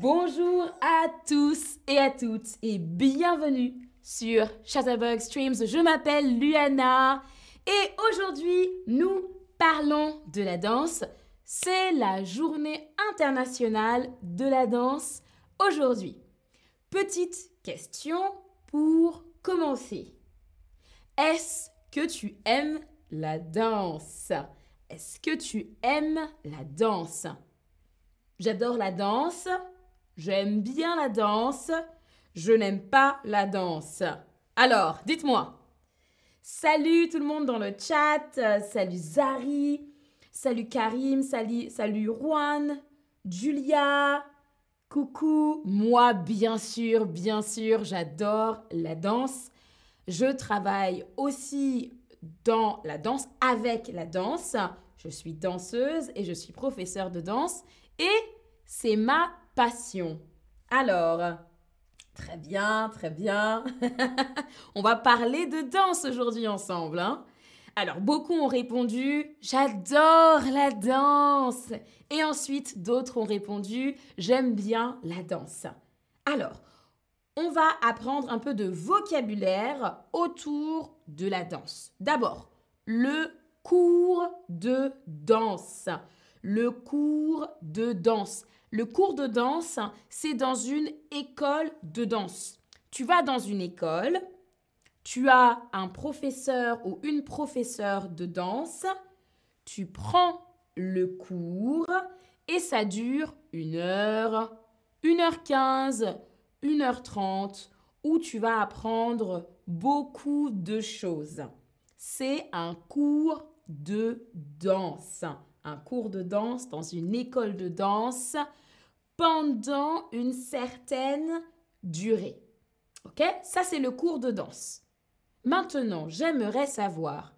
Bonjour à tous et à toutes et bienvenue sur Chatterbug Streams. Je m'appelle Luana et aujourd'hui nous parlons de la danse. C'est la journée internationale de la danse aujourd'hui. Petite question pour commencer. Est-ce que tu aimes la danse? Est-ce que tu aimes la danse? J'adore la danse. J'aime bien la danse. Je n'aime pas la danse. Alors, dites-moi. Salut tout le monde dans le chat. Salut Zari. Salut Karim. Salut, salut Juan. Julia. Coucou. Moi, bien sûr, bien sûr, j'adore la danse. Je travaille aussi dans la danse, avec la danse. Je suis danseuse et je suis professeure de danse. Et c'est ma passion. Alors, très bien, très bien. On va parler de danse aujourd'hui ensemble. Hein. Alors, beaucoup ont répondu J'adore la danse. Et ensuite, d'autres ont répondu J'aime bien la danse. Alors, on va apprendre un peu de vocabulaire autour de la danse. D'abord, le cours de danse. Le cours de danse. Le cours de danse, c'est dans une école de danse. Tu vas dans une école, tu as un professeur ou une professeure de danse, tu prends le cours et ça dure une heure, une heure quinze, une heure trente, où tu vas apprendre beaucoup de choses. C'est un cours de danse. Un cours de danse dans une école de danse pendant une certaine durée. OK? Ça, c'est le cours de danse. Maintenant, j'aimerais savoir,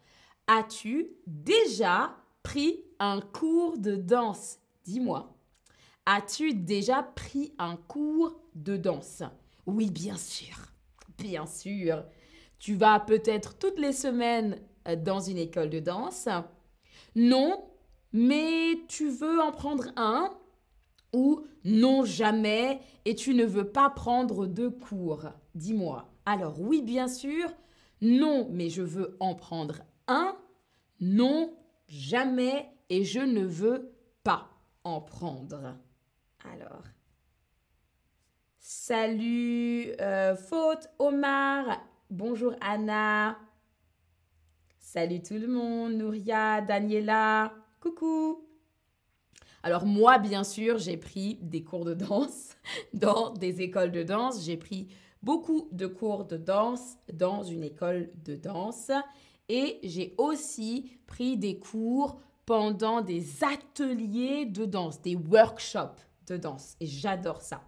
as-tu déjà pris un cours de danse? Dis-moi. As-tu déjà pris un cours de danse? Oui, bien sûr. Bien sûr. Tu vas peut-être toutes les semaines euh, dans une école de danse. Non, mais tu veux en prendre un ou non jamais et tu ne veux pas prendre de cours Dis-moi. Alors oui, bien sûr. Non, mais je veux en prendre un. Non, jamais et je ne veux pas en prendre. Alors. Salut, euh, Faute, Omar. Bonjour Anna. Salut tout le monde, Nouria, Daniela. Coucou. Alors moi, bien sûr, j'ai pris des cours de danse dans des écoles de danse. J'ai pris beaucoup de cours de danse dans une école de danse. Et j'ai aussi pris des cours pendant des ateliers de danse, des workshops de danse. Et j'adore ça.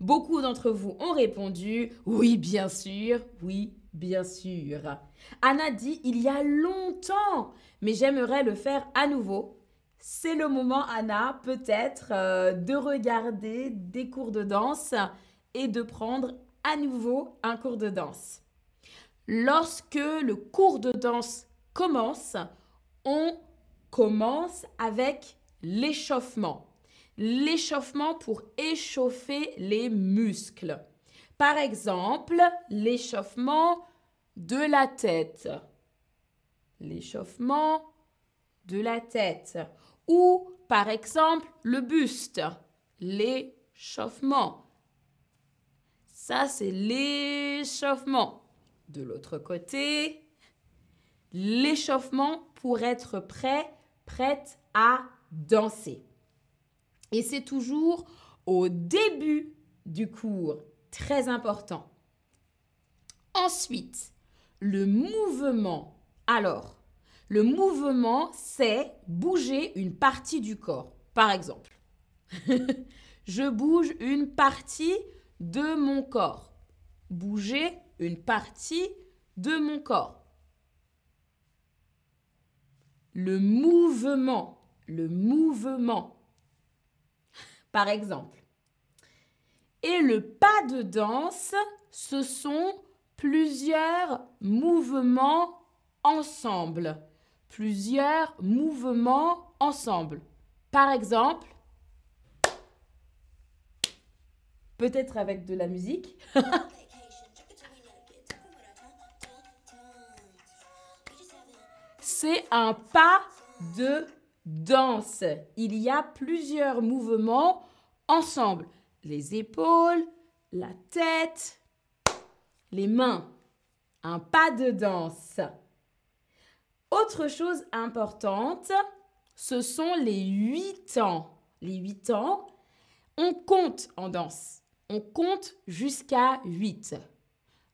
Beaucoup d'entre vous ont répondu oui, bien sûr, oui, bien sûr. Anna dit il y a longtemps, mais j'aimerais le faire à nouveau c'est le moment, Anna, peut-être euh, de regarder des cours de danse et de prendre à nouveau un cours de danse. Lorsque le cours de danse commence, on commence avec l'échauffement. L'échauffement pour échauffer les muscles. Par exemple, l'échauffement de la tête. L'échauffement de la tête. Ou, par exemple, le buste, l'échauffement. Ça, c'est l'échauffement. De l'autre côté, l'échauffement pour être prêt, prête à danser. Et c'est toujours au début du cours, très important. Ensuite, le mouvement. Alors, le mouvement, c'est bouger une partie du corps. Par exemple, je bouge une partie de mon corps. Bouger une partie de mon corps. Le mouvement, le mouvement. Par exemple. Et le pas de danse, ce sont plusieurs mouvements ensemble plusieurs mouvements ensemble. Par exemple, peut-être avec de la musique. C'est un pas de danse. Il y a plusieurs mouvements ensemble. Les épaules, la tête, les mains. Un pas de danse. Autre chose importante, ce sont les huit ans. Les huit ans, on compte en danse. On compte jusqu'à 8.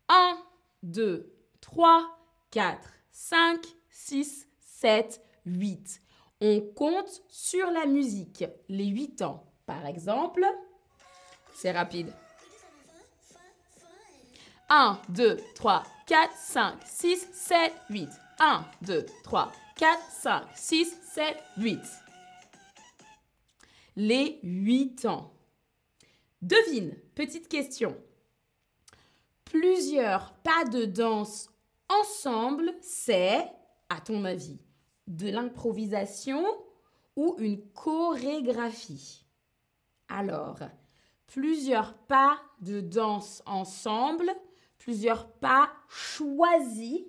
1, 2, 3, 4, 5, 6, 7, 8. On compte sur la musique, les 8 ans. Par exemple, c'est rapide. 1, 2, 3, 4, 5, 6, 7, 8. 1, 2, 3, 4, 5, 6, 7, 8. Les 8 ans. Devine, petite question. Plusieurs pas de danse ensemble, c'est, à ton avis, de l'improvisation ou une chorégraphie? Alors, plusieurs pas de danse ensemble, plusieurs pas choisis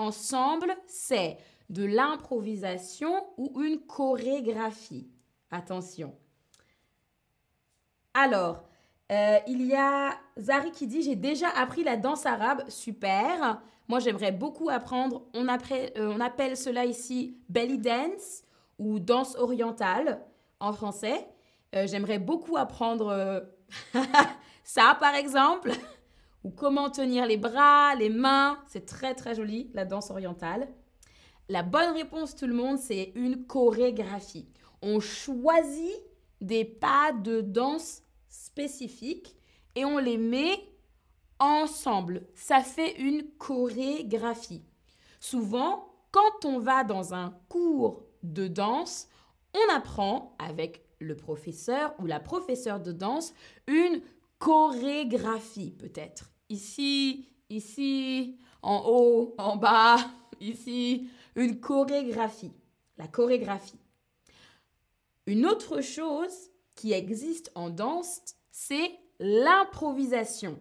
ensemble, c'est de l'improvisation ou une chorégraphie. Attention. Alors, euh, il y a Zari qui dit J'ai déjà appris la danse arabe. Super. Moi, j'aimerais beaucoup apprendre. On, appelle, euh, appelle cela ici belly dance ou danse orientale en français. Euh, j'aimerais beaucoup apprendre ça, par exemple. Ou comment tenir les bras, les mains. C'est très, très joli, la danse orientale. La bonne réponse, tout le monde, c'est une chorégraphie. On choisit des pas de danse spécifiques et on les met ensemble. Ça fait une chorégraphie. Souvent, quand on va dans un cours de danse, on apprend avec le professeur ou la professeure de danse une chorégraphie peut-être. Ici, ici, en haut, en bas, ici, une chorégraphie. La chorégraphie. Une autre chose qui existe en danse, c'est l'improvisation.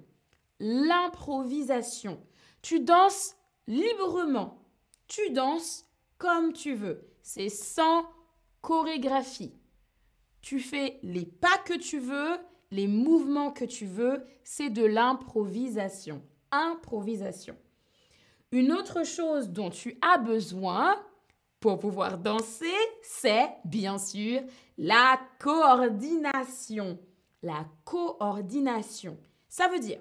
L'improvisation. Tu danses librement. Tu danses comme tu veux. C'est sans chorégraphie. Tu fais les pas que tu veux, les mouvements que tu veux. C'est de l'improvisation. Improvisation. Une autre chose dont tu as besoin, pour pouvoir danser, c'est bien sûr la coordination. La coordination. Ça veut dire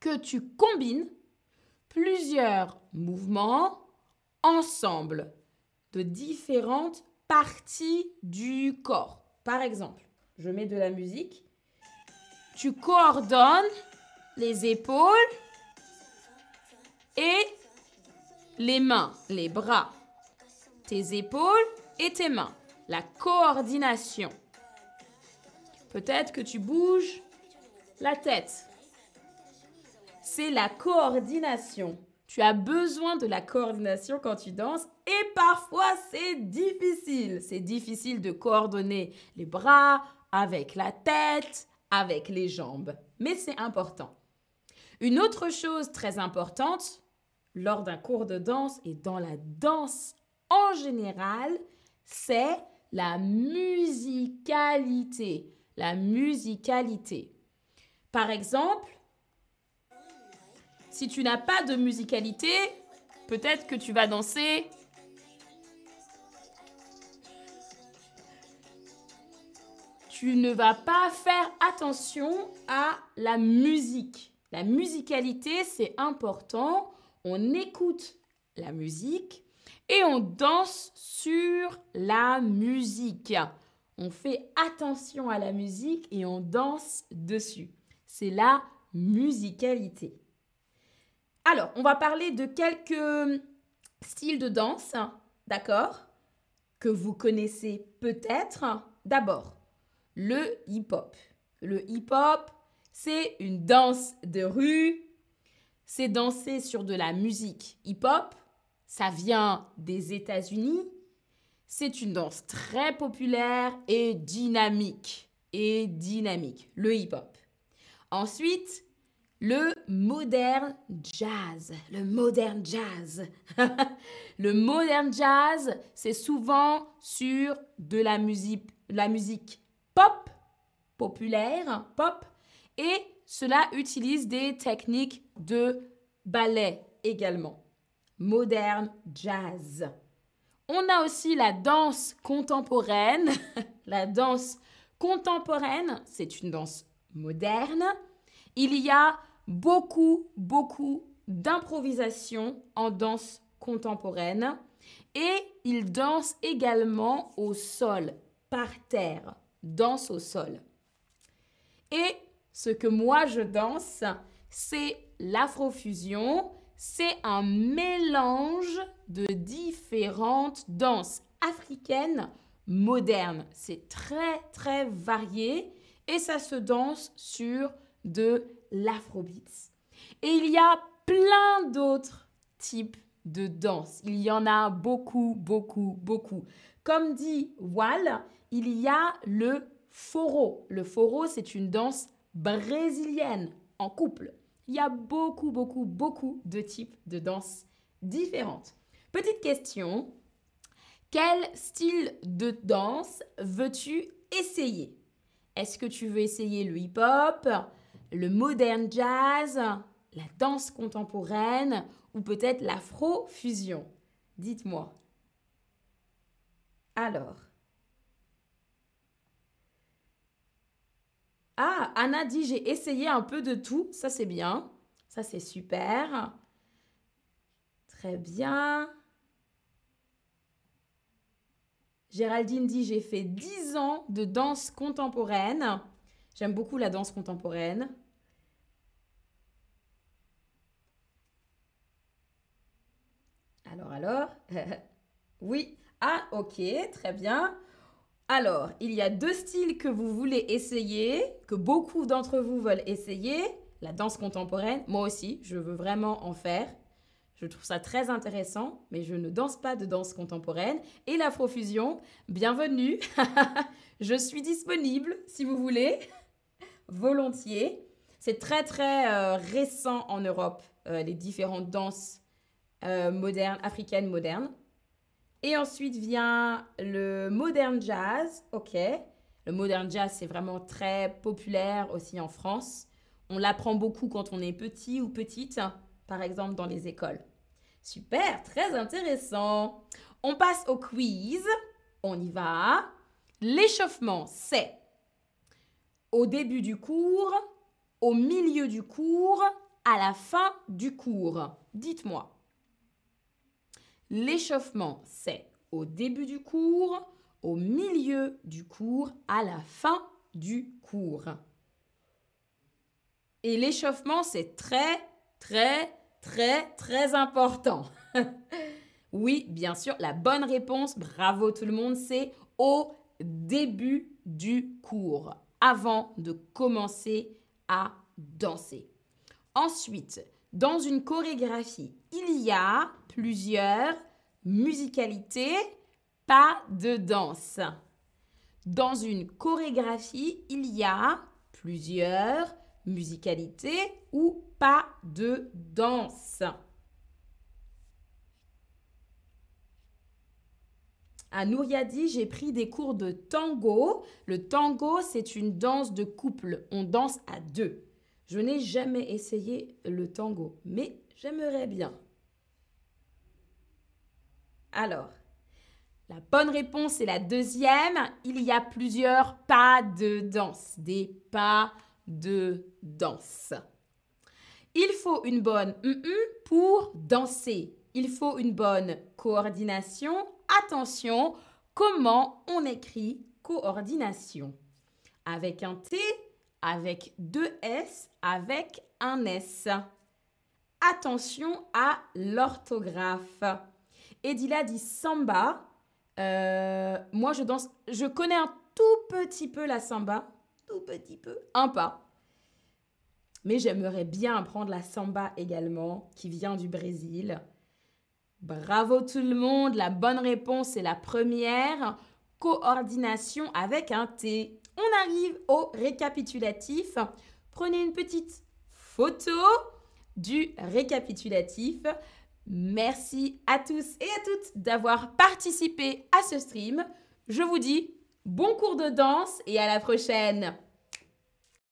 que tu combines plusieurs mouvements ensemble de différentes parties du corps. Par exemple, je mets de la musique. Tu coordonnes les épaules et les mains, les bras tes épaules et tes mains. La coordination. Peut-être que tu bouges la tête. C'est la coordination. Tu as besoin de la coordination quand tu danses et parfois c'est difficile. C'est difficile de coordonner les bras avec la tête, avec les jambes. Mais c'est important. Une autre chose très importante lors d'un cours de danse et dans la danse en général, c'est la musicalité. La musicalité. Par exemple, si tu n'as pas de musicalité, peut-être que tu vas danser tu ne vas pas faire attention à la musique. La musicalité, c'est important. On écoute la musique, et on danse sur la musique. On fait attention à la musique et on danse dessus. C'est la musicalité. Alors, on va parler de quelques styles de danse, d'accord Que vous connaissez peut-être. D'abord, le hip-hop. Le hip-hop, c'est une danse de rue. C'est danser sur de la musique hip-hop ça vient des États-Unis. C'est une danse très populaire et dynamique. Et dynamique, le hip-hop. Ensuite, le modern jazz. Le modern jazz. le modern jazz, c'est souvent sur de la musique, la musique pop, populaire, pop, et cela utilise des techniques de ballet également. Modern jazz. On a aussi la danse contemporaine. la danse contemporaine, c'est une danse moderne. Il y a beaucoup, beaucoup d'improvisation en danse contemporaine et il danse également au sol, par terre, danse au sol. Et ce que moi je danse, c'est l'afrofusion, c'est un mélange de différentes danses africaines modernes. C'est très très varié et ça se danse sur de l'afrobeats. Et il y a plein d'autres types de danse. Il y en a beaucoup, beaucoup, beaucoup. Comme dit Wall, il y a le foro. Le foro, c'est une danse brésilienne en couple. Il y a beaucoup, beaucoup, beaucoup de types de danse différentes. Petite question, quel style de danse veux-tu essayer? Est-ce que tu veux essayer le hip-hop, le modern jazz, la danse contemporaine ou peut-être l'afro-fusion? Dites-moi. Alors. Ah, Anna dit j'ai essayé un peu de tout. Ça, c'est bien. Ça, c'est super. Très bien. Géraldine dit j'ai fait 10 ans de danse contemporaine. J'aime beaucoup la danse contemporaine. Alors, alors? Oui. Ah, ok, très bien. Alors, il y a deux styles que vous voulez essayer, que beaucoup d'entre vous veulent essayer. La danse contemporaine, moi aussi, je veux vraiment en faire. Je trouve ça très intéressant, mais je ne danse pas de danse contemporaine. Et l'afrofusion, bienvenue. je suis disponible si vous voulez, volontiers. C'est très très euh, récent en Europe, euh, les différentes danses euh, modernes, africaines modernes. Et ensuite vient le modern jazz. Ok. Le modern jazz, c'est vraiment très populaire aussi en France. On l'apprend beaucoup quand on est petit ou petite, par exemple dans les écoles. Super, très intéressant. On passe au quiz. On y va. L'échauffement, c'est au début du cours, au milieu du cours, à la fin du cours. Dites-moi. L'échauffement, c'est au début du cours, au milieu du cours, à la fin du cours. Et l'échauffement, c'est très, très, très, très important. oui, bien sûr, la bonne réponse, bravo tout le monde, c'est au début du cours, avant de commencer à danser. Ensuite, dans une chorégraphie, il y a plusieurs musicalités, pas de danse. Dans une chorégraphie, il y a plusieurs musicalités ou pas de danse. À Nouriadi, j'ai pris des cours de tango. Le tango, c'est une danse de couple. On danse à deux. Je n'ai jamais essayé le tango, mais j'aimerais bien. Alors, la bonne réponse est la deuxième. Il y a plusieurs pas de danse, des pas de danse. Il faut une bonne pour danser. Il faut une bonne coordination. Attention, comment on écrit coordination? Avec un T avec deux S, avec un S. Attention à l'orthographe. Edila dit samba. Euh, moi, je danse. Je connais un tout petit peu la samba. Tout petit peu. Un pas. Mais j'aimerais bien apprendre la samba également, qui vient du Brésil. Bravo tout le monde. La bonne réponse est la première. Coordination avec un T. On arrive au récapitulatif. prenez une petite photo du récapitulatif. Merci à tous et à toutes d'avoir participé à ce stream. Je vous dis bon cours de danse et à la prochaine.